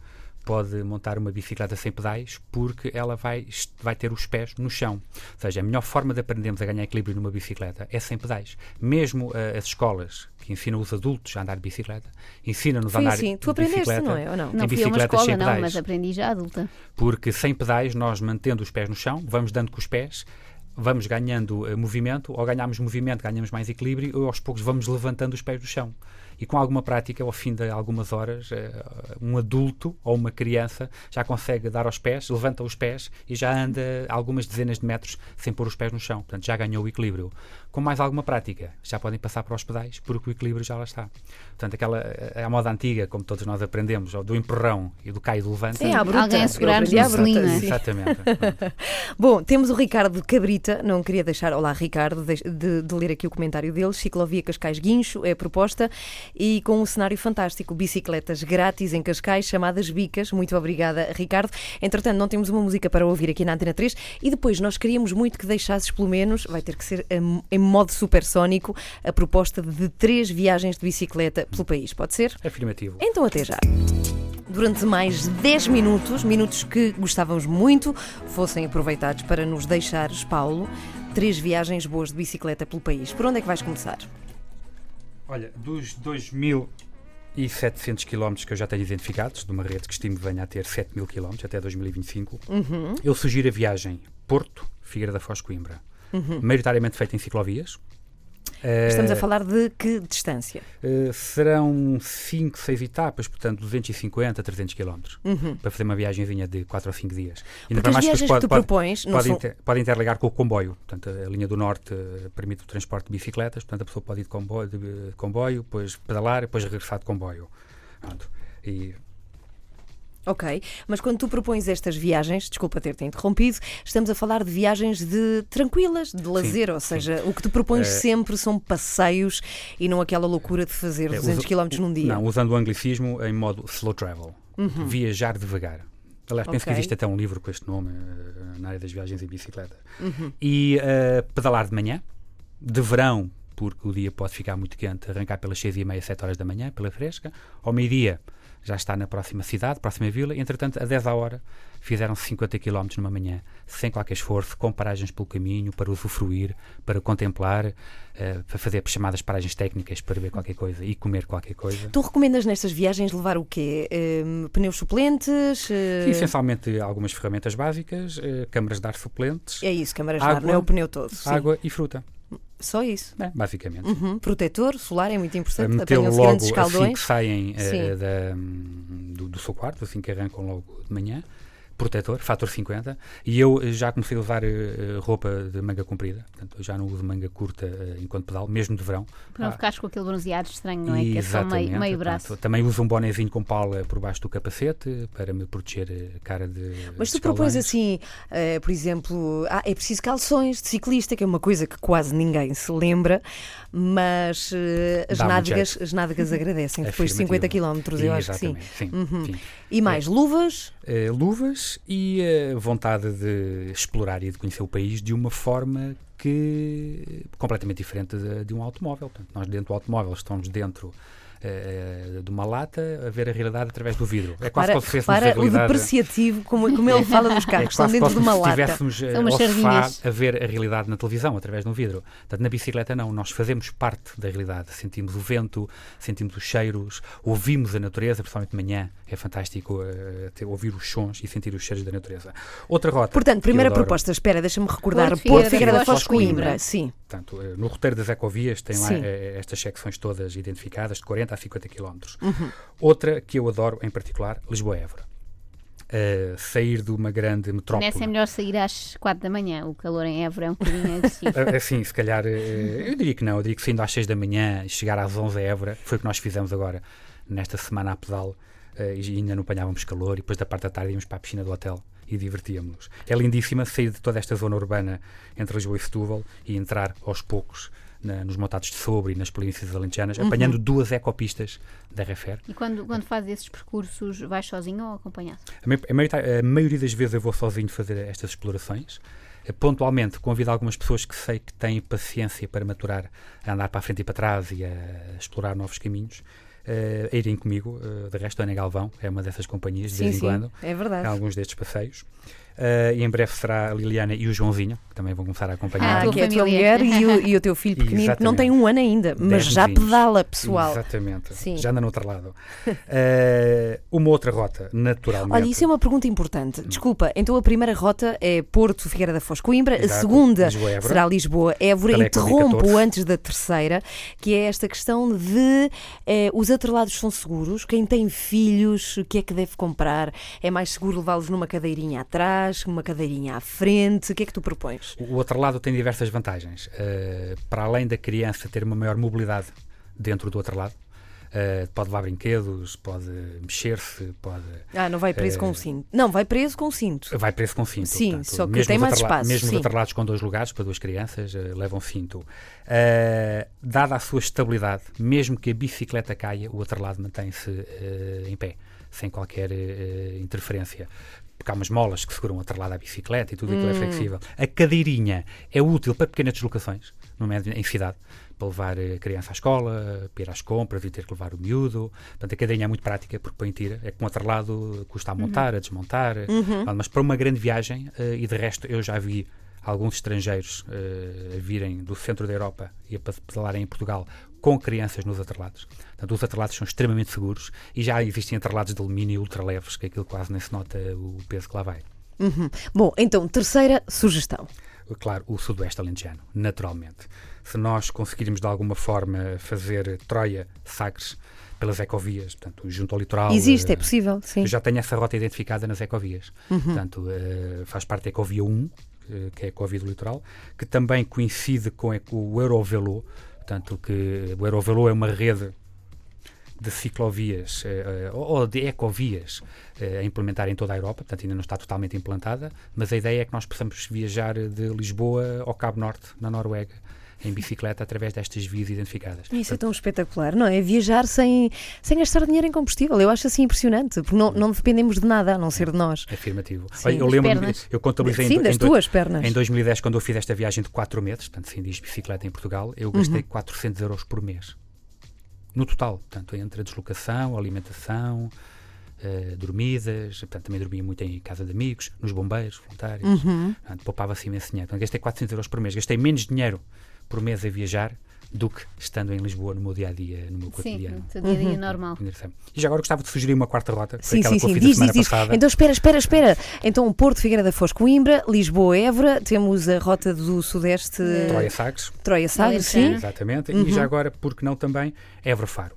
pode montar uma bicicleta sem pedais porque ela vai, vai ter os pés no chão. Ou seja, a melhor forma de aprendermos a ganhar equilíbrio numa bicicleta é sem pedais. Mesmo eh, as escolas que ensinam os adultos a andar de bicicleta, ensinam-nos a andar assim, tu de aprendeste, bicicleta não é? Ou não? Não fui a uma escola, não, pedais. mas aprendi já adulta. Porque sem pedais, nós mantendo os pés no chão, vamos dando com os pés, vamos ganhando eh, movimento, ou ganhamos movimento, ganhamos mais equilíbrio, ou aos poucos vamos levantando os pés do chão. E com alguma prática, ao fim de algumas horas, eh, um adulto ou uma criança já consegue dar aos pés, levanta os pés e já anda algumas dezenas de metros sem pôr os pés no chão. Portanto, já ganhou o equilíbrio. Com mais alguma prática, já podem passar para os pedais, porque o equilíbrio já lá está. Portanto, aquela, é a moda antiga, como todos nós aprendemos, do empurrão e do cai e do levanta. Sim, bruta. Alguém a segurar-nos no selim. Exatamente. (laughs) Bom, temos o Ricardo Cabrita, não queria deixar, olá Ricardo, de, de- de ler aqui o comentário dele. Ciclovia Cascais Guincho é a proposta e com um cenário fantástico, bicicletas grátis em Cascais chamadas bicas. Muito obrigada, Ricardo. Entretanto, não temos uma música para ouvir aqui na Antena 3 e depois nós queríamos muito que deixasses pelo menos, vai ter que ser em, em modo supersónico, a proposta de três viagens de bicicleta pelo país. Pode ser? Afirmativo. Então até já. Durante mais 10 minutos, minutos que gostávamos muito, fossem aproveitados para nos deixares, Paulo, três viagens boas de bicicleta pelo país. Por onde é que vais começar? Olha, dos 2.700 km que eu já tenho identificados, de uma rede que estimo venha a ter 7.000 km até 2025, eu sugiro a viagem Porto, Figueira da Foz, Coimbra. Maioritariamente feita em ciclovias. Estamos a Eh, falar de que distância? eh, serão 5, 6 etapas, portanto 250 a 300 km, para fazer uma viagenzinha de 4 ou 5 dias. Ainda Porque depois viagens que tu propões pode, são... inter- pode interligar com o comboio. Portanto, a linha do Norte eh, permite o transporte de bicicletas, portanto, a pessoa pode ir de comboio, de, eh, comboio depois pedalar, depois regressar de comboio. Pronto. E Ok, mas quando tu propões estas viagens, desculpa ter-te interrompido, estamos a falar de viagens de tranquilas, de lazer, ou seja, o que tu propões Eh, sempre são passeios e não aquela loucura de fazer É, 200 usa- km num dia. Não, usando o anglicismo em modo slow travel. Viajar devagar. Aliás, penso que Ok. existe até um livro com este nome eh, na área das viagens em bicicleta. Uhum. E eh, pedalar de manhã, de verão, porque o dia pode ficar muito quente, arrancar pelas 6 e meia, 7 horas da manhã, pela fresca. Ao meio-dia já está na próxima cidade, próxima vila. Entretanto, a 10 à hora, fizeram 50 km numa manhã, sem qualquer esforço, com paragens pelo caminho, para usufruir, para contemplar, uh, para fazer chamadas paragens técnicas para ver qualquer coisa e comer qualquer coisa. Tu recomendas nestas viagens levar o quê? Uh, pneus suplentes? Uh... Essencialmente algumas ferramentas básicas, câmaras de ar suplentes. É isso, câmaras de ar, não é o pneu todo. Sim. Água e fruta. Só isso? É, basicamente. Uhum. Protetor solar é muito importante. Metê-lo logo assim que saem uh, da, do, do seu quarto, assim que arrancam logo de manhã protetor, fator 50, e eu já comecei a usar uh, roupa de manga comprida, portanto já não uso manga curta uh, enquanto pedal, mesmo de verão. Para não ah, ficares com aquele bronzeado estranho, não é? Que é só meio, meio braço. Portanto, também uso um bonezinho com pala por baixo do capacete para me proteger a cara de. Mas tu propões assim, uh, por exemplo, ah, é preciso calções de ciclista, que é uma coisa que quase ninguém se lembra, mas as, nádegas, as nádegas agradecem depois de 50 km, eu acho que sim. sim, uhum. sim. E mais, luvas? luvas e a vontade de explorar e de conhecer o país de uma forma que completamente diferente de, de um automóvel. Portanto, nós dentro do automóvel estamos dentro de uma lata a ver a realidade através do vidro. É quase como se fôssemos a realidade... o depreciativo, como, como ele fala dos carros, é estão dentro de uma lata. estivéssemos uh, a ver a realidade na televisão, através de um vidro. Portanto, na bicicleta não, nós fazemos parte da realidade. Sentimos o vento, sentimos os cheiros, ouvimos a natureza, principalmente de manhã. É fantástico uh, ouvir os sons e sentir os cheiros da natureza. Outra rota. Portanto, primeira proposta, espera, deixa-me recordar, Porto, Porto Figueira da Foz Coimbra. Sim. Portanto, no roteiro das ecovias tem lá estas secções todas identificadas, de 40 a 50 km. Uhum. Outra que eu adoro em particular, Lisboa-Évora. Uh, sair de uma grande metrópole. Nessa é melhor sair às 4 da manhã, o calor em Évora é um bocadinho (laughs) agressivo. Eh, assim, se calhar, uh, eu diria que não, eu diria que saindo às 6 da manhã e chegar às 11 a Évora, foi o que nós fizemos agora, nesta semana a pedal, uh, e ainda não apanhávamos calor, e depois da parte da tarde íamos para a piscina do hotel e divertíamos-nos. É lindíssima sair de toda esta zona urbana entre Lisboa e Setúbal e entrar aos poucos na, nos montados de Sobre e nas planícies alentejanas, uhum. apanhando duas ecopistas da Refer. E quando, quando fazes esses percursos, vais sozinho ou acompanhado? A, a, a maioria das vezes eu vou sozinho fazer estas explorações. Eh, pontualmente convido algumas pessoas que sei que têm paciência para maturar, a andar para a frente e para trás e a explorar novos caminhos. Uh, a irem comigo, uh, de resto, a Ana Galvão é uma dessas companhias, de sim, vez em quando. É verdade. alguns destes passeios. Uh, e em breve será a Liliana e o Joãozinho, que também vão começar a acompanhar. Ah, que é a tua mulher e o, (laughs) e o teu filho pequenino, que não tem um ano ainda, mas já pedala, pessoal. Exatamente, Sim. já anda no outro lado. Uh, uma outra rota, naturalmente. Olha, isso é uma pergunta importante. Hum. Desculpa, então a primeira rota é Porto, Figueira da Foz, Coimbra, Exato. a segunda Lisboa, será Lisboa, Évora. Interrompo antes da terceira, que é esta questão de eh, os atrelados são seguros, quem tem filhos, o que é que deve comprar? É mais seguro levá-los numa cadeirinha atrás? Uma cadeirinha à frente? O que é que tu propões? O outro lado tem diversas vantagens. Uh, para além da criança ter uma maior mobilidade dentro do outro lado, Uh, pode levar brinquedos, pode mexer-se, pode. Ah, não vai preso uh, com cinto. Não, vai preso com cinto. Vai preso com cinto. Sim, portanto, só que tem mais espaço. Mesmo sim. os atrelados com dois lugares para duas crianças uh, levam cinto. dada a sua estabilidade, mesmo que a bicicleta caia, o atrelado mantém-se em pé, sem qualquer interferência porque há umas molas que seguram atrelada à bicicleta e tudo aquilo é hum. é flexível. A cadeirinha é útil para pequenas deslocações, nomeadamente em cidade, para levar a criança à escola, para ir às compras e ter que levar o miúdo. Portanto, a cadeirinha é muito prática porque põe tira, é com atrelado, custa a montar, uhum. a desmontar, uhum. mas para uma grande viagem, uh, e de resto eu já vi alguns estrangeiros uh, a virem do centro da Europa e a pedalarem em Portugal com crianças nos atrelados. Portanto, os atrelados são extremamente seguros e já existem atrelados de alumínio ultraleves, que aquilo quase nem se nota o peso que lá vai. Uhum. Bom, então, terceira sugestão. Claro, o sudoeste alentejano, naturalmente. Se nós conseguirmos de alguma forma fazer Troia, Sagres, pelas ecovias, portanto, junto ao litoral. Existe, uh, é possível, sim. Eu já tenho essa rota identificada nas ecovias. Uhum. Portanto, uh, faz parte da ecovia 1, que é a ecovia do litoral, que também coincide com o Eurovelo, portanto, que o Eurovelo é uma rede de ciclovias uh, ou de ecovias uh, a implementar em toda a Europa, portanto ainda não está totalmente implantada, mas a ideia é que nós possamos viajar de Lisboa ao Cabo Norte, na Noruega, em bicicleta através destas vias identificadas. Isso é tão espetacular, não é? Viajar sem, sem gastar dinheiro em combustível. Eu acho assim impressionante, porque não, não dependemos de nada a não ser de nós. Afirmativo. Sim, eu pernas. eu contabilizei Sim, em, das em, dois- tuas pernas. em 2010, quando eu fiz esta viagem de 4 meses, portanto, sem diz bicicleta em Portugal, eu gastei Uhum. 400 euros por mês. No total, portanto, entre a deslocação, a alimentação, eh, dormidas, portanto, também dormia muito em casa de amigos, nos bombeiros, voluntários, Uhum. portanto, poupava-se imenso dinheiro. Portanto, gastei 400 euros por mês, gastei menos dinheiro por mês a viajar do que estando em Lisboa no meu dia-a-dia, no meu Sim, cotidiano. no teu dia a dia normal. Interessante. E já agora gostava de sugerir uma quarta rota, Sim, aquela sim, que eu sim. a Diz, semana diz, diz. Então espera, espera, espera. Então Porto, Figueira da Foz, Coimbra, Lisboa, Évora, temos a rota do Sudeste, Troia Sagres, Troia Sagres, sim, exatamente, Uhum. e já agora, por que não também, Évora Faro.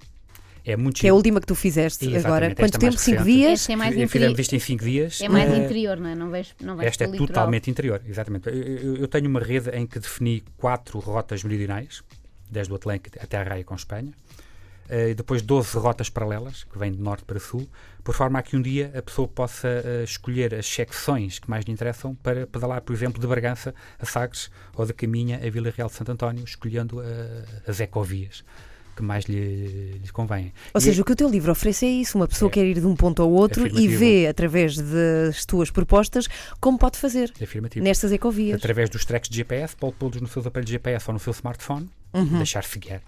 É muito que é a última que tu fizeste Exatamente, agora. esta Quanto mais tempo? Cinco recente. dias? Esta é mais Fizemos interi- isto em 5 dias. É mais interior, não é? Não vais, não vais Esta é litoral. totalmente interior, exatamente. Eu, eu- eu tenho uma rede em que defini quatro rotas meridionais, desde o Atlântico até a Raia com Espanha, eh, e depois 12 rotas paralelas, que vêm de norte para sul, por forma a que um dia a pessoa possa eh, escolher as secções que mais lhe interessam para pedalar, por exemplo, de Bragança a Sagres ou de Caminha a Vila Real de Santo António, escolhendo eh, as ecovias que mais lhe, convêm. Ou E seja, o que o teu livro oferece é isso. Uma pessoa É. quer ir de um ponto ao outro e Afirmativo. vê, através das tuas propostas, como pode fazer é afirmativo. nestas ecovias. através dos tracks de GPS, pode pô-los nos seus aparelhos de GPS ou no seu smartphone, deixar-se guiar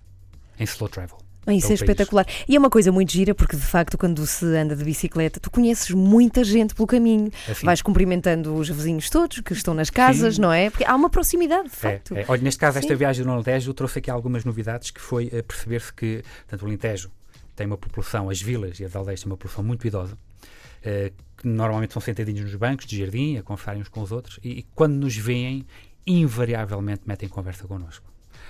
em slow travel. Ah, Isso é país. espetacular. E é uma coisa muito gira, porque de facto, quando se anda de bicicleta, tu conheces muita gente pelo caminho. Assim, Vais cumprimentando os vizinhos todos que estão nas casas, Sim. não é? Porque há uma proximidade, de é, facto. é. Olha, neste caso, esta Sim. viagem do Alentejo trouxe aqui algumas novidades, que foi eh, perceber-se que, tanto o Alentejo tem uma população, as vilas e as aldeias têm uma população muito idosa, eh, que normalmente são sentadinhos nos bancos de jardim, a conversarem uns com os outros, e, e quando nos veem, invariavelmente metem conversa connosco.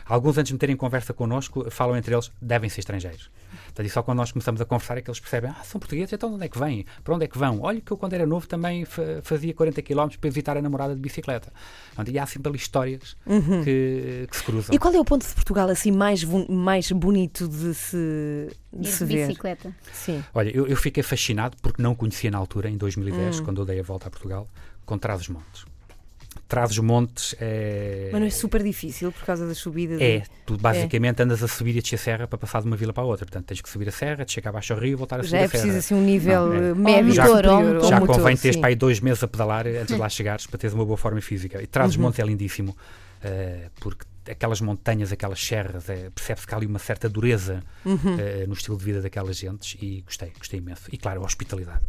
Alguns, antes de meterem conversa connosco, falam entre eles, devem ser estrangeiros. Portanto, e só quando nós começamos a conversar é que eles percebem, ah, são portugueses, então de onde é que vêm? Para onde é que vão? Olha que eu quando era novo também fa- fazia 40 km para visitar a namorada de bicicleta. Portanto, e há sempre ali histórias que, que se cruzam. Uhum. E qual é o ponto de Portugal assim mais, mais bonito de se, de se de ver? bicicleta. Sim. Olha, eu, eu fiquei fascinado porque não conhecia na altura, em Hum. 2010, quando eu dei a volta a Portugal, com Trás-os-Montes. Trás-os-Montes é... Mas não é super difícil por causa das subidas? É, tu basicamente andas a subir e a descer a serra para passar de uma vila para a outra. Portanto, tens que subir a serra, descer abaixo ao rio e voltar a subir Já é a serra. preciso assim um nível Não, é. eh, médio Já- motor, ou Já motor, convém teres sim. para aí dois meses a pedalar antes de lá chegares para teres uma boa forma física. E Trás-os-Montes Uhum. é lindíssimo, eh, porque aquelas montanhas, aquelas serras, eh, percebe-se que há ali uma certa dureza Uhum. eh, no estilo de vida daquelas gentes e gostei, gostei imenso. E claro, a hospitalidade.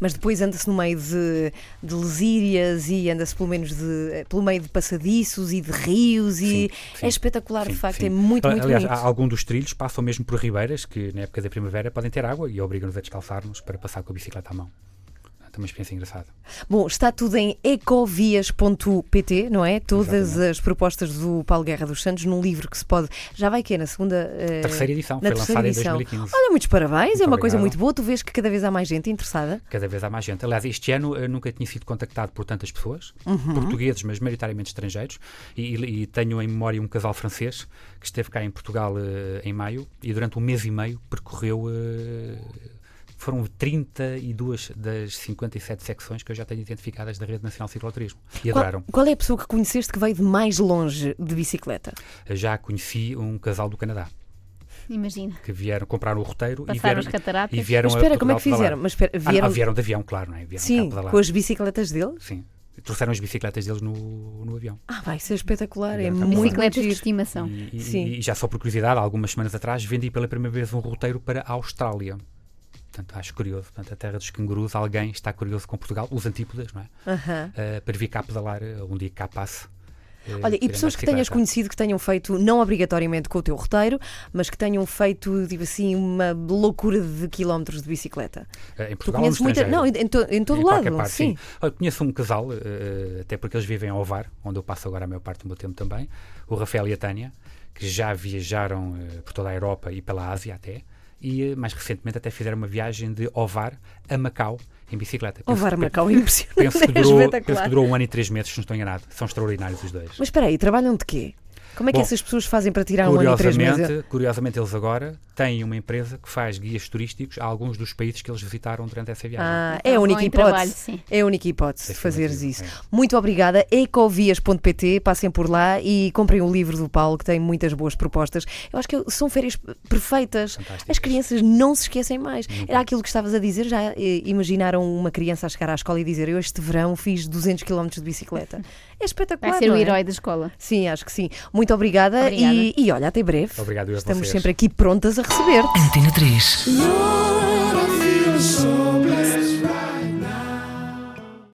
Mas depois anda-se no meio de, de lesírias e anda-se pelo menos de, eh, pelo meio de passadiços e de rios e Sim, sim, é espetacular, de sim, facto, sim. é muito, muito Aliás, bonito. algum dos trilhos passam mesmo por ribeiras que na época da primavera podem ter água e obrigam-nos a descalçar-nos para passar com a bicicleta à mão. É uma experiência engraçada. Bom, está tudo em ecovias.pt, não é? Todas Exatamente. as propostas do Paulo Guerra dos Santos num livro que se pode. Já vai que é na segunda. eh, Terceira edição, na foi terceira lançada edição. em 2015. Olha, muitos parabéns, é Muito uma coisa obrigado. muito boa. Tu vês que cada vez há mais gente interessada. Cada vez há mais gente. Aliás, este ano eu nunca tinha sido contactado por tantas pessoas, Uhum. portugueses, mas maioritariamente estrangeiros, e, e- tenho em memória um casal francês que esteve cá em Portugal eh, em maio e durante um mês e meio percorreu. eh, foram 32 das 57 secções que eu já tenho identificadas da Rede Nacional de Cicloturismo. E Qual, adoraram. qual é a pessoa que conheceste que veio de mais longe de bicicleta? Já conheci um casal do Canadá Imagina. que vieram comprar o roteiro e Passar vieram, os cataratas. e vieram Mas espera, a como é que fizeram? Mas espera, Ah, vieram, ah, vieram de avião, claro, não é? Vieram sim, com as bicicletas deles? Sim. Trouxeram as bicicletas deles no, no avião. Ah, vai ser espetacular, é cá muito, Bicicletas de estimação. E, e- Sim. e já só por curiosidade, algumas semanas atrás, vendi pela primeira vez um roteiro para a Austrália. Portanto, acho curioso. Portanto, a terra dos cangurus, alguém está curioso com Portugal, os antípodas, não é? Aham. Eh, para vir cá pedalar eh, um dia cá passe. eh, Olha, e pessoas que tenhas conhecido que tenham feito, não obrigatoriamente com o teu roteiro, mas que tenham feito, tipo assim, uma loucura de quilómetros de bicicleta. Em Tu Portugal no conheces muita. Não, em, to- em todo Em lado, parte, sim. Olha, conheço um casal, até porque eles vivem ao Ovar, onde eu passo agora a maior parte do meu tempo também, o Rafael e a Tânia, que já viajaram por toda a Europa e pela Ásia até, e mais recentemente até fizeram uma viagem de Ovar a Macau em bicicleta. Ovar Macau é (laughs) impressionante. Penso que, é durou, penso que durou um ano e três meses, se não estou enganado. São extraordinários os dois. Mas espera aí, trabalham de quê? Como é que Bom, essas pessoas fazem para tirar um ano e três meses? Curiosamente, curiosamente, eles agora têm uma empresa que faz guias turísticos a alguns dos países que eles visitaram durante essa viagem. Ah, Então, é a única hipótese. trabalho. É a única hipótese É fazeres isso. afirmativo, Muito obrigada. Ecovias.pt, passem por lá e comprem o livro do Paulo, que tem muitas boas propostas. Eu acho que são férias perfeitas. As crianças não se esquecem mais. Nunca. Era aquilo que estavas a dizer. Já eh, imaginaram uma criança a chegar à escola e dizer: Eu este verão fiz 200 km de bicicleta. (laughs) É espetacular. Vai ser o é? herói é? da escola. Sim, acho que sim. Muito obrigada, obrigada. E, e, olha, até breve. Obrigado, eu Estamos vocês. sempre aqui prontas a receber. Antena 3.